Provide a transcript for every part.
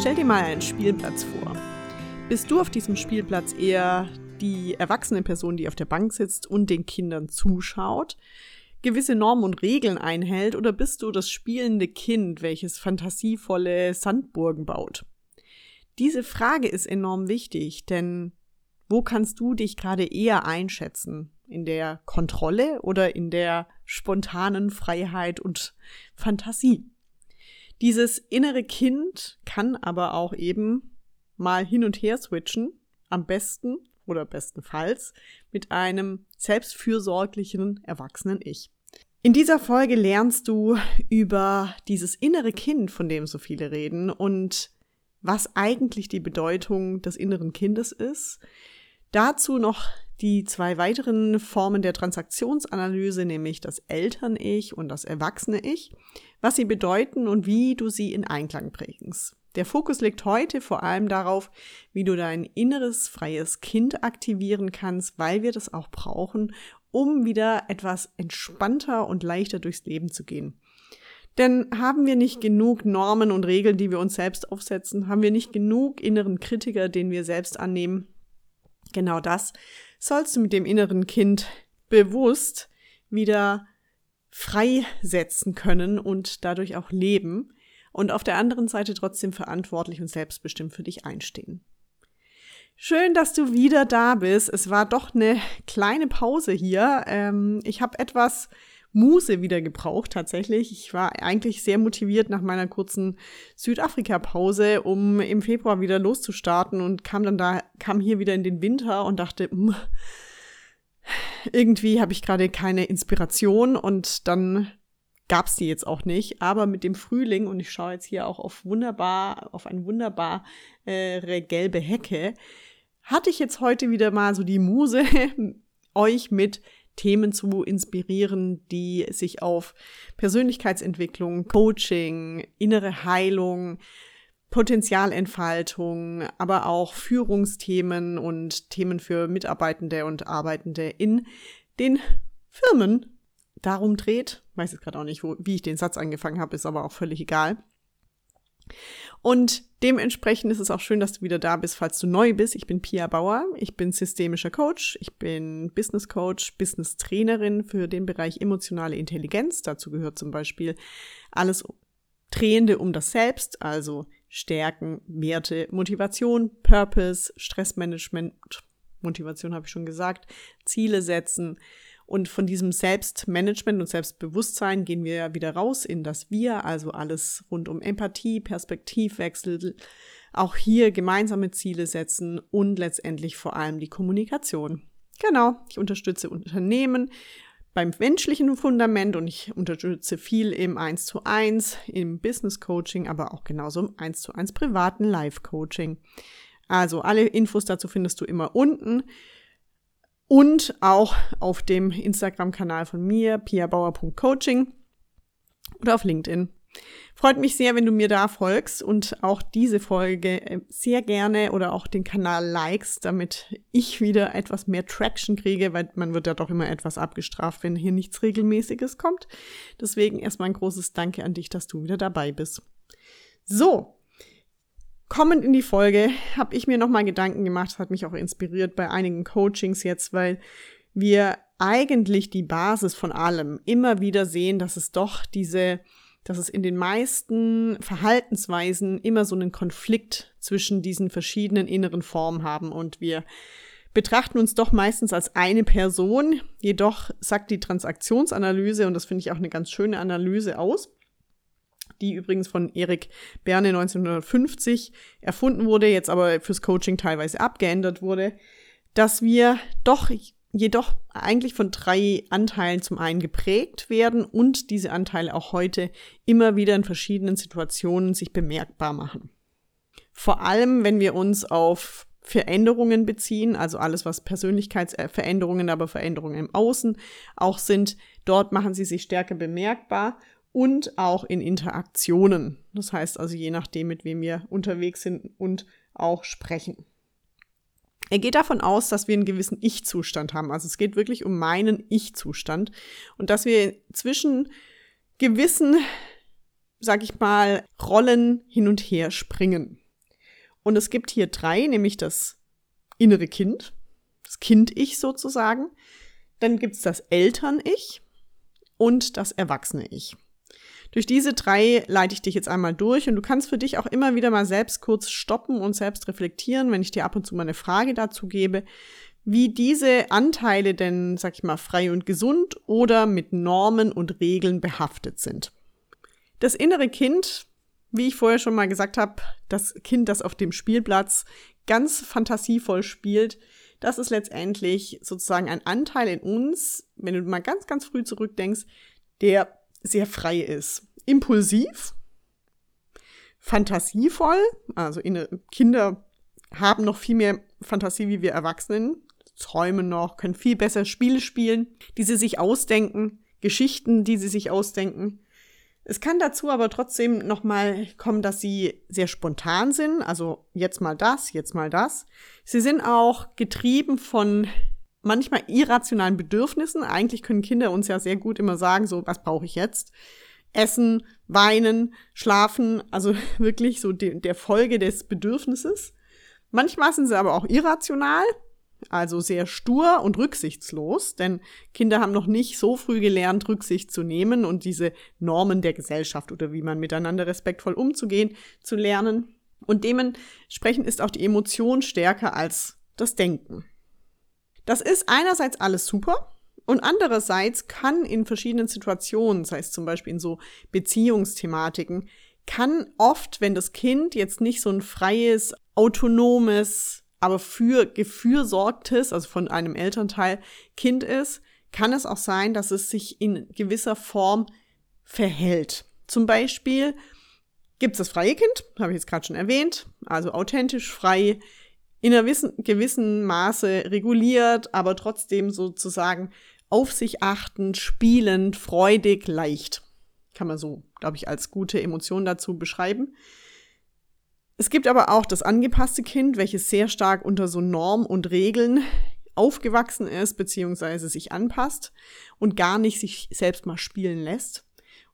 Stell dir mal einen Spielplatz vor. Bist du auf diesem Spielplatz eher die erwachsene Person, die auf der Bank sitzt und den Kindern zuschaut, gewisse Normen und Regeln einhält, oder bist du das spielende Kind, welches fantasievolle Sandburgen baut? Diese Frage ist enorm wichtig, denn wo kannst du dich gerade eher einschätzen? In der Kontrolle oder in der spontanen Freiheit und Fantasie? Dieses innere Kind kann aber auch eben mal hin und her switchen, am besten oder bestenfalls mit einem selbstfürsorglichen erwachsenen Ich. In dieser Folge lernst du über dieses innere Kind, von dem so viele reden und was eigentlich die Bedeutung des inneren Kindes ist. Dazu noch die zwei weiteren Formen der Transaktionsanalyse, nämlich das Eltern-Ich und das Erwachsene-Ich, was sie bedeuten und wie du sie in Einklang bringst. Der Fokus liegt heute vor allem darauf, wie du dein inneres freies Kind aktivieren kannst, weil wir das auch brauchen, um wieder etwas entspannter und leichter durchs Leben zu gehen. Denn haben wir nicht genug Normen und Regeln, die wir uns selbst aufsetzen? Haben wir nicht genug inneren Kritiker, den wir selbst annehmen? Genau das sollst du mit dem inneren Kind bewusst wieder freisetzen können und dadurch auch leben und auf der anderen Seite trotzdem verantwortlich und selbstbestimmt für dich einstehen. Schön, dass du wieder da bist. Es war doch eine kleine Pause hier. Ähm, ich habe etwas Muse wieder gebraucht tatsächlich. Ich war eigentlich sehr motiviert nach meiner kurzen Südafrika-Pause, um im Februar wieder loszustarten und kam dann da, kam hier wieder in den Winter und dachte, irgendwie habe ich gerade keine Inspiration und dann gab es die jetzt auch nicht. Aber mit dem Frühling, und ich schaue jetzt hier auch auf wunderbar, auf eine wunderbare äh, gelbe Hecke, hatte ich jetzt heute wieder mal so die Muse, euch mit Themen zu inspirieren, die sich auf Persönlichkeitsentwicklung, Coaching, innere Heilung, Potenzialentfaltung, aber auch Führungsthemen und Themen für Mitarbeitende und Arbeitende in den Firmen darum dreht. Weiß jetzt gerade auch nicht, wo, wie ich den Satz angefangen habe, ist aber auch völlig egal. Und dementsprechend ist es auch schön, dass du wieder da bist, falls du neu bist. Ich bin Pia Bauer. Ich bin systemischer Coach. Ich bin Business Coach, Business Trainerin für den Bereich emotionale Intelligenz. Dazu gehört zum Beispiel alles Drehende um das Selbst, also Stärken, Werte, Motivation, Purpose, Stressmanagement, Motivation habe ich schon gesagt, Ziele setzen, und von diesem Selbstmanagement und Selbstbewusstsein gehen wir wieder raus in das Wir, also alles rund um Empathie, Perspektivwechsel, auch hier gemeinsame Ziele setzen und letztendlich vor allem die Kommunikation. Genau, ich unterstütze Unternehmen beim menschlichen Fundament und ich unterstütze viel im 1 zu 1, im Business Coaching, aber auch genauso im 1 zu 1 privaten Live Coaching. Also alle Infos dazu findest du immer unten und auch auf dem Instagram-Kanal von mir, piabauer.coaching oder auf LinkedIn. Freut mich sehr, wenn du mir da folgst und auch diese Folge äh, sehr gerne oder auch den Kanal likest, damit ich wieder etwas mehr Traction kriege, weil man wird ja doch immer etwas abgestraft, wenn hier nichts Regelmäßiges kommt. Deswegen erstmal ein großes Danke an dich, dass du wieder dabei bist. So, Kommend in die Folge habe ich mir nochmal Gedanken gemacht, das hat mich auch inspiriert bei einigen Coachings jetzt, weil wir eigentlich die Basis von allem immer wieder sehen, dass es doch diese, dass es in den meisten Verhaltensweisen immer so einen Konflikt zwischen diesen verschiedenen inneren Formen haben und wir betrachten uns doch meistens als eine Person. Jedoch sagt die Transaktionsanalyse, und das finde ich auch eine ganz schöne Analyse aus, die übrigens von Erik Berne 1950 erfunden wurde, jetzt aber fürs Coaching teilweise abgeändert wurde, dass wir doch jedoch eigentlich von drei Anteilen zum einen geprägt werden und diese Anteile auch heute immer wieder in verschiedenen Situationen sich bemerkbar machen. Vor allem, wenn wir uns auf Veränderungen beziehen, also alles, was Persönlichkeitsveränderungen, aber Veränderungen im Außen auch sind, dort machen sie sich stärker bemerkbar und auch in Interaktionen. Das heißt also je nachdem, mit wem wir unterwegs sind und auch sprechen. Er geht davon aus, dass wir einen gewissen Ich-Zustand haben. Also es geht wirklich um meinen Ich-Zustand und dass wir zwischen gewissen, sag ich mal, Rollen hin und her springen. Und es gibt hier drei, nämlich das innere Kind, das Kind-Ich sozusagen. Dann gibt es das Eltern-Ich und das Erwachsene-Ich. Durch diese drei leite ich dich jetzt einmal durch und du kannst für dich auch immer wieder mal selbst kurz stoppen und selbst reflektieren, wenn ich dir ab und zu mal eine Frage dazu gebe, wie diese Anteile denn, sag ich mal, frei und gesund oder mit Normen und Regeln behaftet sind. Das innere Kind, wie ich vorher schon mal gesagt habe, das Kind, das auf dem Spielplatz ganz fantasievoll spielt, das ist letztendlich sozusagen ein Anteil in uns, wenn du mal ganz, ganz früh zurückdenkst, der sehr frei ist. Impulsiv, fantasievoll, also Kinder haben noch viel mehr Fantasie wie wir Erwachsenen, träumen noch, können viel besser Spiele spielen, die sie sich ausdenken, Geschichten, die sie sich ausdenken. Es kann dazu aber trotzdem nochmal kommen, dass sie sehr spontan sind, also jetzt mal das, jetzt mal das. Sie sind auch getrieben von manchmal irrationalen Bedürfnissen. Eigentlich können Kinder uns ja sehr gut immer sagen, so, was brauche ich jetzt? Essen, weinen, schlafen, also wirklich so de der Folge des Bedürfnisses. Manchmal sind sie aber auch irrational, also sehr stur und rücksichtslos, denn Kinder haben noch nicht so früh gelernt, Rücksicht zu nehmen und diese Normen der Gesellschaft oder wie man miteinander respektvoll umzugehen zu lernen. Und dementsprechend ist auch die Emotion stärker als das Denken. Das ist einerseits alles super und andererseits kann in verschiedenen Situationen, sei es zum Beispiel in so Beziehungsthematiken, kann oft, wenn das Kind jetzt nicht so ein freies, autonomes, aber für Gefühl sorgtes, also von einem Elternteil Kind ist, kann es auch sein, dass es sich in gewisser Form verhält. Zum Beispiel gibt es das freie Kind, habe ich jetzt gerade schon erwähnt, also authentisch frei, in einer gewissen Maße reguliert, aber trotzdem sozusagen auf sich achtend, spielend, freudig, leicht. Kann man so, glaube ich, als gute Emotion dazu beschreiben. Es gibt aber auch das angepasste Kind, welches sehr stark unter so Norm und Regeln aufgewachsen ist, beziehungsweise sich anpasst und gar nicht sich selbst mal spielen lässt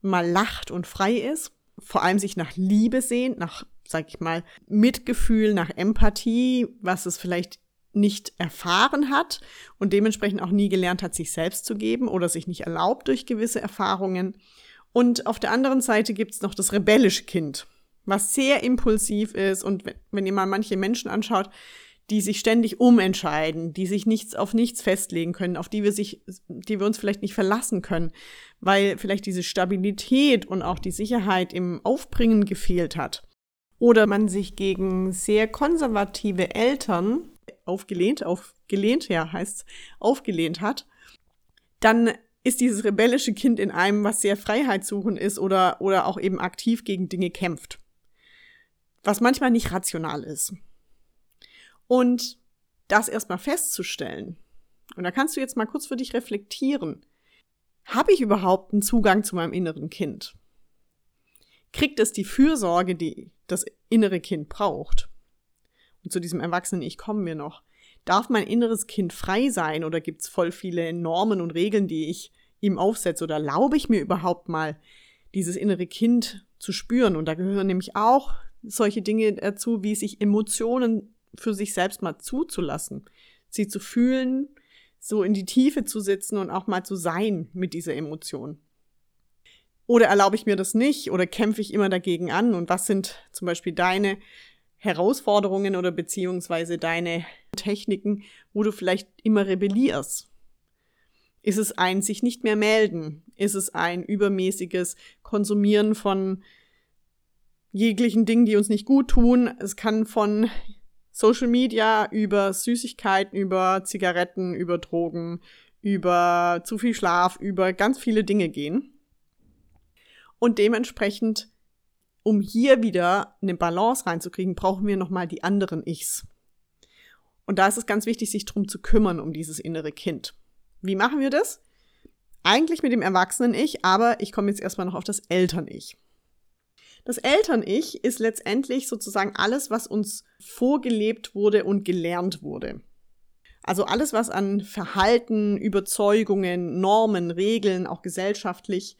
und mal lacht und frei ist, vor allem sich nach Liebe sehnt, nach, sag ich mal, Mitgefühl, nach Empathie, was es vielleicht nicht erfahren hat und dementsprechend auch nie gelernt hat, sich selbst zu geben oder sich nicht erlaubt durch gewisse Erfahrungen. Und auf der anderen Seite gibt's noch das rebellische Kind was sehr impulsiv ist und wenn ihr mal manche Menschen anschaut, die sich ständig umentscheiden, die sich nichts auf nichts festlegen können, auf die wir sich, die wir uns vielleicht nicht verlassen können, weil vielleicht diese Stabilität und auch die Sicherheit im Aufbringen gefehlt hat. Oder man sich gegen sehr konservative Eltern aufgelehnt, aufgelehnt, ja, heißt aufgelehnt hat, dann ist dieses rebellische Kind in einem, was sehr freiheitssuchend ist oder, oder auch eben aktiv gegen Dinge kämpft was manchmal nicht rational ist. Und das erstmal festzustellen, und da kannst du jetzt mal kurz für dich reflektieren, habe ich überhaupt einen Zugang zu meinem inneren Kind? Kriegt es die Fürsorge, die das innere Kind braucht? Und zu diesem Erwachsenen Ich kommen wir noch. Darf mein inneres Kind frei sein oder gibt es voll viele Normen und Regeln, die ich ihm aufsetze? Oder erlaube ich mir überhaupt mal, dieses innere Kind zu spüren? Und da gehören nämlich auch solche Dinge dazu, wie sich Emotionen für sich selbst mal zuzulassen, sie zu fühlen, so in die Tiefe zu sitzen und auch mal zu sein mit dieser Emotion. Oder erlaube ich mir das nicht oder kämpfe ich immer dagegen an? Und was sind zum Beispiel deine Herausforderungen oder beziehungsweise deine Techniken, wo du vielleicht immer rebellierst? Ist es ein sich nicht mehr melden? Ist es ein übermäßiges Konsumieren von jeglichen Dingen, die uns nicht gut tun. Es kann von Social Media über Süßigkeiten, über Zigaretten, über Drogen, über zu viel Schlaf, über ganz viele Dinge gehen. Und dementsprechend, um hier wieder eine Balance reinzukriegen, brauchen wir nochmal die anderen Ichs. Und da ist es ganz wichtig, sich drum zu kümmern, um dieses innere Kind. Wie machen wir das? Eigentlich mit dem Erwachsenen-Ich, aber ich komme jetzt erstmal noch auf das Eltern-Ich. Das Eltern-Ich ist letztendlich sozusagen alles, was uns vorgelebt wurde und gelernt wurde. Also alles, was an Verhalten, Überzeugungen, Normen, Regeln, auch gesellschaftlich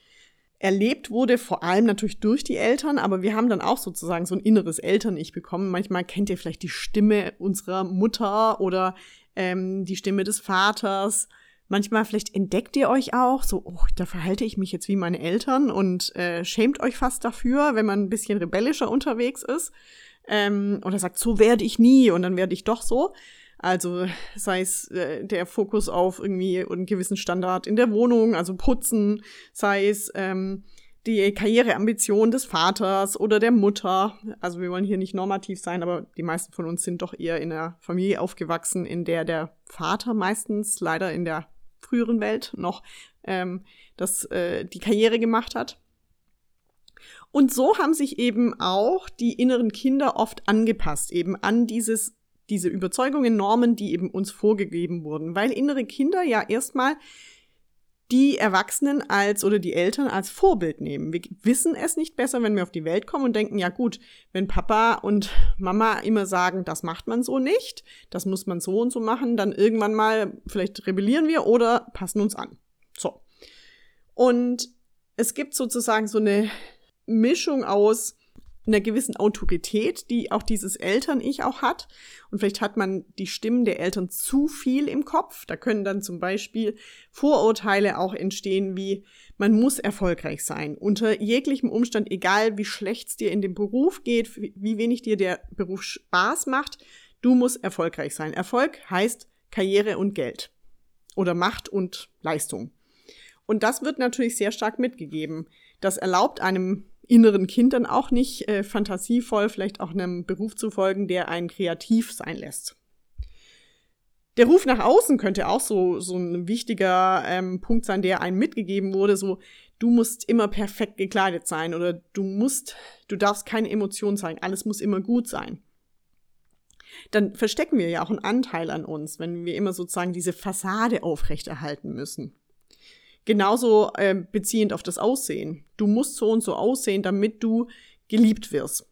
erlebt wurde, vor allem natürlich durch die Eltern, aber wir haben dann auch sozusagen so ein inneres Eltern-Ich bekommen. Manchmal kennt ihr vielleicht die Stimme unserer Mutter oder ähm, die Stimme des Vaters. Manchmal vielleicht entdeckt ihr euch auch so, oh, da verhalte ich mich jetzt wie meine Eltern und äh, schämt euch fast dafür, wenn man ein bisschen rebellischer unterwegs ist. Ähm, oder sagt, so werde ich nie und dann werde ich doch so. Also sei es äh, der Fokus auf irgendwie einen gewissen Standard in der Wohnung, also putzen, sei es ähm, die Karriereambition des Vaters oder der Mutter. Also wir wollen hier nicht normativ sein, aber die meisten von uns sind doch eher in einer Familie aufgewachsen, in der der Vater meistens leider in der früheren Welt noch ähm, das, äh, die Karriere gemacht hat. Und so haben sich eben auch die inneren Kinder oft angepasst, eben an dieses diese Überzeugungen, Normen, die eben uns vorgegeben wurden, weil innere Kinder ja erstmal die Erwachsenen als oder die Eltern als Vorbild nehmen. Wir wissen es nicht besser, wenn wir auf die Welt kommen und denken, ja gut, wenn Papa und Mama immer sagen, das macht man so nicht, das muss man so und so machen, dann irgendwann mal vielleicht rebellieren wir oder passen uns an. So. Und es gibt sozusagen so eine Mischung aus einer gewissen Autorität, die auch dieses Eltern-Ich auch hat. Und vielleicht hat man die Stimmen der Eltern zu viel im Kopf. Da können dann zum Beispiel Vorurteile auch entstehen, wie man muss erfolgreich sein. Unter jeglichem Umstand, egal wie schlecht es dir in dem Beruf geht, wie wenig dir der Beruf Spaß macht, du musst erfolgreich sein. Erfolg heißt Karriere und Geld. Oder Macht und Leistung. Und das wird natürlich sehr stark mitgegeben. Das erlaubt einem inneren Kind dann auch nicht äh, fantasievoll vielleicht auch einem Beruf zu folgen, der einen kreativ sein lässt. Der Ruf nach außen könnte auch so, so ein wichtiger ähm, Punkt sein, der einem mitgegeben wurde, so, du musst immer perfekt gekleidet sein oder du musst, du darfst keine Emotionen zeigen, alles muss immer gut sein. Dann verstecken wir ja auch einen Anteil an uns, wenn wir immer sozusagen diese Fassade aufrechterhalten müssen. Genauso äh, beziehend auf das Aussehen. Du musst so und so aussehen, damit du geliebt wirst.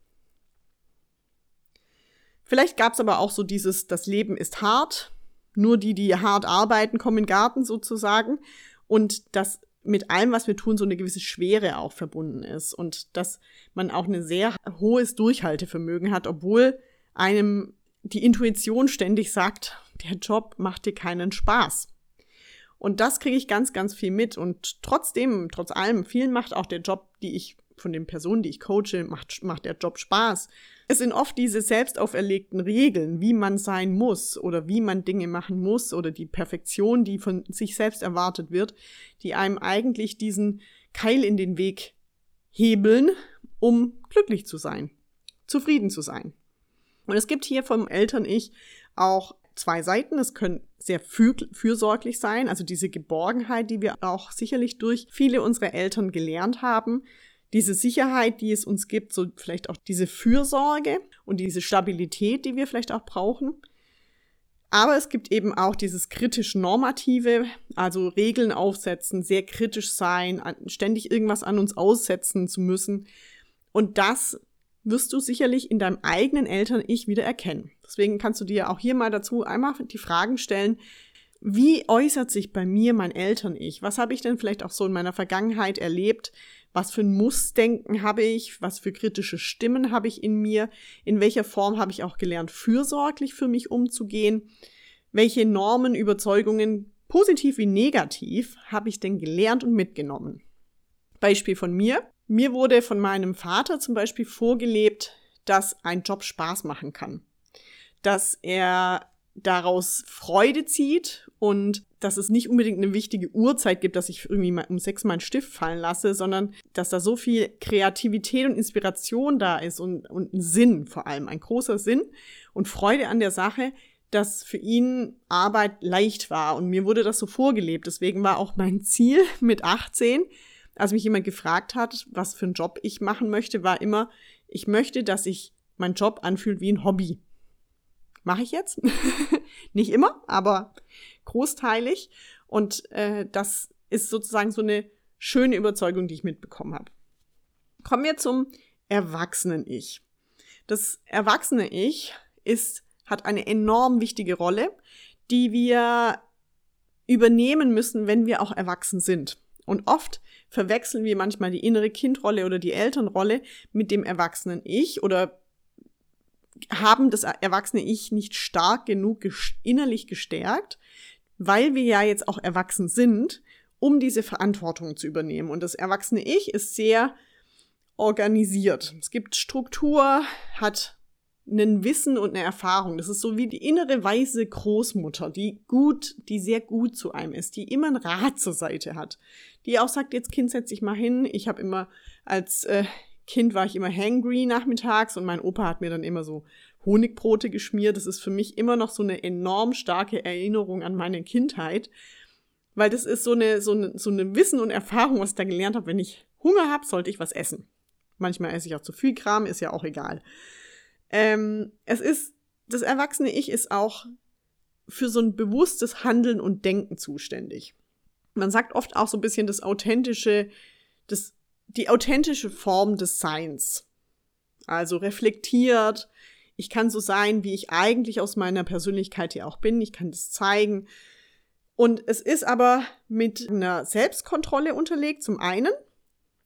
Vielleicht gab es aber auch so dieses, das Leben ist hart, nur die, die hart arbeiten, kommen in den Garten sozusagen. Und dass mit allem, was wir tun, so eine gewisse Schwere auch verbunden ist. Und dass man auch ein sehr hohes Durchhaltevermögen hat, obwohl einem die Intuition ständig sagt, der Job macht dir keinen Spaß. Und das kriege ich ganz, ganz viel mit. Und trotzdem, trotz allem, vielen macht auch der Job, die ich von den Personen, die ich coache, macht, macht der Job Spaß. Es sind oft diese selbst auferlegten Regeln, wie man sein muss oder wie man Dinge machen muss oder die Perfektion, die von sich selbst erwartet wird, die einem eigentlich diesen Keil in den Weg hebeln, um glücklich zu sein, zufrieden zu sein. Und es gibt hier vom Eltern-Ich auch zwei Seiten. Es können sehr für, fürsorglich sein, also diese Geborgenheit, die wir auch sicherlich durch viele unserer Eltern gelernt haben. Diese Sicherheit, die es uns gibt, so vielleicht auch diese Fürsorge und diese Stabilität, die wir vielleicht auch brauchen. Aber es gibt eben auch dieses kritisch normative, also Regeln aufsetzen, sehr kritisch sein, ständig irgendwas an uns aussetzen zu müssen. Und das wirst du sicherlich in deinem eigenen Eltern-Ich wieder erkennen. Deswegen kannst du dir auch hier mal dazu einmal die Fragen stellen, wie äußert sich bei mir mein Eltern-Ich? Was habe ich denn vielleicht auch so in meiner Vergangenheit erlebt? Was für ein Mussdenken habe ich? Was für kritische Stimmen habe ich in mir? In welcher Form habe ich auch gelernt, fürsorglich für mich umzugehen? Welche Normen, Überzeugungen, positiv wie negativ, habe ich denn gelernt und mitgenommen? Beispiel von mir. Mir wurde von meinem Vater zum Beispiel vorgelebt, dass ein Job Spaß machen kann. Dass er daraus Freude zieht und dass es nicht unbedingt eine wichtige Uhrzeit gibt, dass ich irgendwie mal um sechs meinen Stift fallen lasse, sondern dass da so viel Kreativität und Inspiration da ist und, und ein Sinn vor allem, ein großer Sinn und Freude an der Sache, dass für ihn Arbeit leicht war. Und mir wurde das so vorgelebt. Deswegen war auch mein Ziel mit 18, als mich jemand gefragt hat, was für einen Job ich machen möchte, war immer, ich möchte, dass sich mein Job anfühlt wie ein Hobby. Mache ich jetzt? Nicht immer, aber großteilig. Und äh, das ist sozusagen so eine schöne Überzeugung, die ich mitbekommen habe. Kommen wir zum Erwachsenen-Ich. Das Erwachsene-Ich ist, hat eine enorm wichtige Rolle, die wir übernehmen müssen, wenn wir auch erwachsen sind. Und oft verwechseln wir manchmal die innere Kindrolle oder die Elternrolle mit dem erwachsenen Ich oder haben das erwachsene Ich nicht stark genug innerlich gestärkt, weil wir ja jetzt auch erwachsen sind, um diese Verantwortung zu übernehmen. Und das erwachsene Ich ist sehr organisiert. Es gibt Struktur, hat ein Wissen und eine Erfahrung. Das ist so wie die innere weise Großmutter, die gut, die sehr gut zu einem ist, die immer ein Rat zur Seite hat, die auch sagt, jetzt Kind, setz dich mal hin. Ich habe immer als äh, Kind war ich immer hangry nachmittags und mein Opa hat mir dann immer so Honigbrote geschmiert. Das ist für mich immer noch so eine enorm starke Erinnerung an meine Kindheit, weil das ist so eine so eine, so eine Wissen und Erfahrung, was ich da gelernt habe. Wenn ich Hunger habe, sollte ich was essen. Manchmal esse ich auch zu viel Kram, ist ja auch egal. Ähm, es ist, das erwachsene Ich ist auch für so ein bewusstes Handeln und Denken zuständig. Man sagt oft auch so ein bisschen das authentische, das, die authentische Form des Seins. Also reflektiert. Ich kann so sein, wie ich eigentlich aus meiner Persönlichkeit hier auch bin. Ich kann das zeigen. Und es ist aber mit einer Selbstkontrolle unterlegt, zum einen.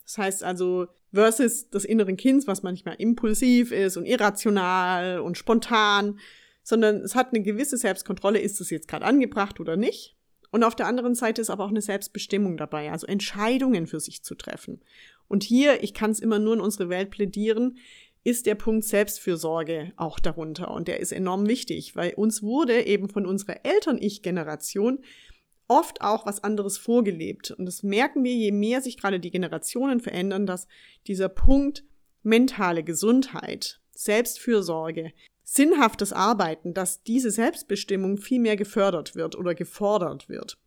Das heißt also, versus des inneren Kindes, was manchmal impulsiv ist und irrational und spontan, sondern es hat eine gewisse Selbstkontrolle, ist es jetzt gerade angebracht oder nicht. Und auf der anderen Seite ist aber auch eine Selbstbestimmung dabei, also Entscheidungen für sich zu treffen. Und hier, ich kann es immer nur in unsere Welt plädieren, ist der Punkt Selbstfürsorge auch darunter. Und der ist enorm wichtig, weil uns wurde eben von unserer Eltern-Ich-Generation oft auch was anderes vorgelebt. Und das merken wir, je mehr sich gerade die Generationen verändern, dass dieser Punkt mentale Gesundheit, Selbstfürsorge, sinnhaftes Arbeiten, dass diese Selbstbestimmung viel mehr gefördert wird oder gefordert wird.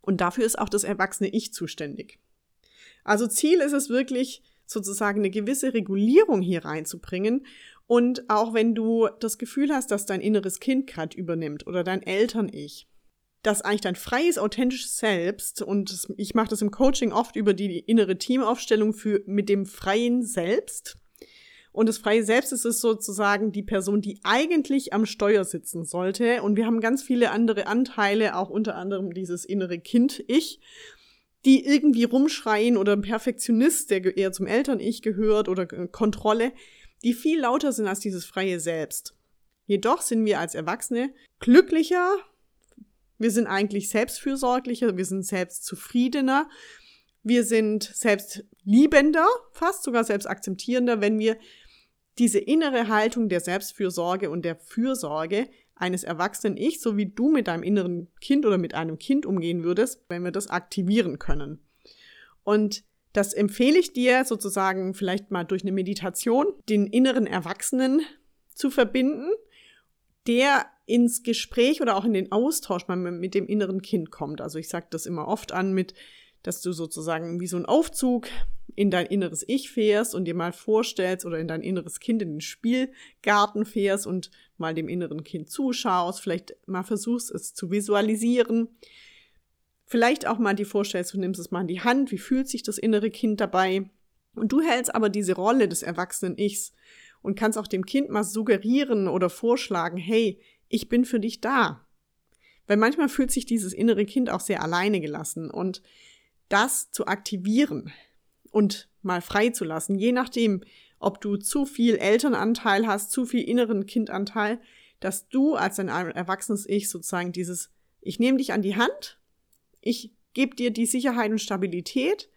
Und dafür ist auch das erwachsene Ich zuständig. Also Ziel ist es wirklich, sozusagen eine gewisse Regulierung hier reinzubringen. Und auch wenn du das Gefühl hast, dass dein inneres Kind gerade übernimmt oder dein Eltern-Ich, dass eigentlich dein freies, authentisches Selbst, und ich mache das im Coaching oft über die innere Teamaufstellung für, mit dem freien Selbst. Und das freie Selbst ist es sozusagen die Person, die eigentlich am Steuer sitzen sollte. Und wir haben ganz viele andere Anteile, auch unter anderem dieses innere Kind-Ich, die irgendwie rumschreien oder ein Perfektionist, der eher zum Eltern-Ich gehört oder Kontrolle, die viel lauter sind als dieses freie Selbst. Jedoch sind wir als Erwachsene glücklicher, wir sind eigentlich selbstfürsorglicher, wir sind selbstzufriedener, wir sind selbstliebender, fast sogar selbstakzeptierender, wenn wir diese innere Haltung der Selbstfürsorge und der Fürsorge eines erwachsenen Ich, so wie du mit deinem inneren Kind oder mit einem Kind umgehen würdest, wenn wir das aktivieren können. Und das empfehle ich dir sozusagen vielleicht mal durch eine Meditation, den inneren Erwachsenen zu verbinden, der ins Gespräch oder auch in den Austausch mit dem inneren Kind kommt. Also ich sage das immer oft an mit, dass du sozusagen wie so ein Aufzug in dein inneres Ich fährst und dir mal vorstellst oder in dein inneres Kind in den Spielgarten fährst und mal dem inneren Kind zuschaust, vielleicht mal versuchst es zu visualisieren. Vielleicht auch mal die vorstellst, du nimmst es mal in die Hand, wie fühlt sich das innere Kind dabei? Und du hältst aber diese Rolle des erwachsenen Ichs und kannst auch dem Kind mal suggerieren oder vorschlagen, hey, ich bin für dich da. Weil manchmal fühlt sich dieses innere Kind auch sehr alleine gelassen und das zu aktivieren und mal freizulassen, je nachdem, ob du zu viel Elternanteil hast, zu viel inneren Kindanteil, dass du als ein erwachsenes Ich sozusagen dieses, ich nehme dich an die Hand, ich gebe dir die Sicherheit und Stabilität,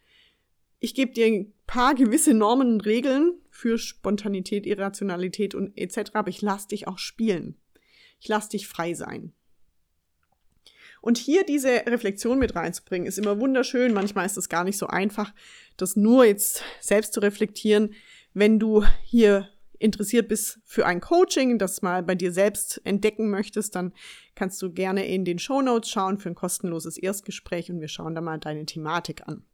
ich gebe dir ein paar gewisse Normen und Regeln für Spontanität, Irrationalität und etc., aber ich lasse dich auch spielen ich lasse dich frei sein. Und hier diese Reflexion mit reinzubringen, ist immer wunderschön. Manchmal ist es gar nicht so einfach, das nur jetzt selbst zu reflektieren. Wenn du hier interessiert bist für ein Coaching, das mal bei dir selbst entdecken möchtest, dann kannst du gerne in den Show Notes schauen für ein kostenloses Erstgespräch und wir schauen da mal deine Thematik an.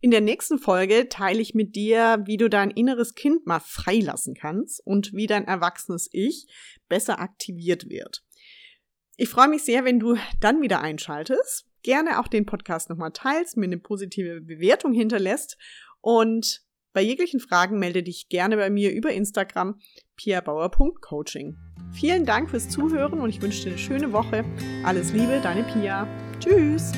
In der nächsten Folge teile ich mit dir, wie du dein inneres Kind mal freilassen kannst und wie dein erwachsenes Ich besser aktiviert wird. Ich freue mich sehr, wenn du dann wieder einschaltest. Gerne auch den Podcast nochmal teilst, mir eine positive Bewertung hinterlässt und bei jeglichen Fragen melde dich gerne bei mir über Instagram piabauer.coaching. Vielen Dank fürs Zuhören und ich wünsche dir eine schöne Woche. Alles Liebe, deine Pia. Tschüss!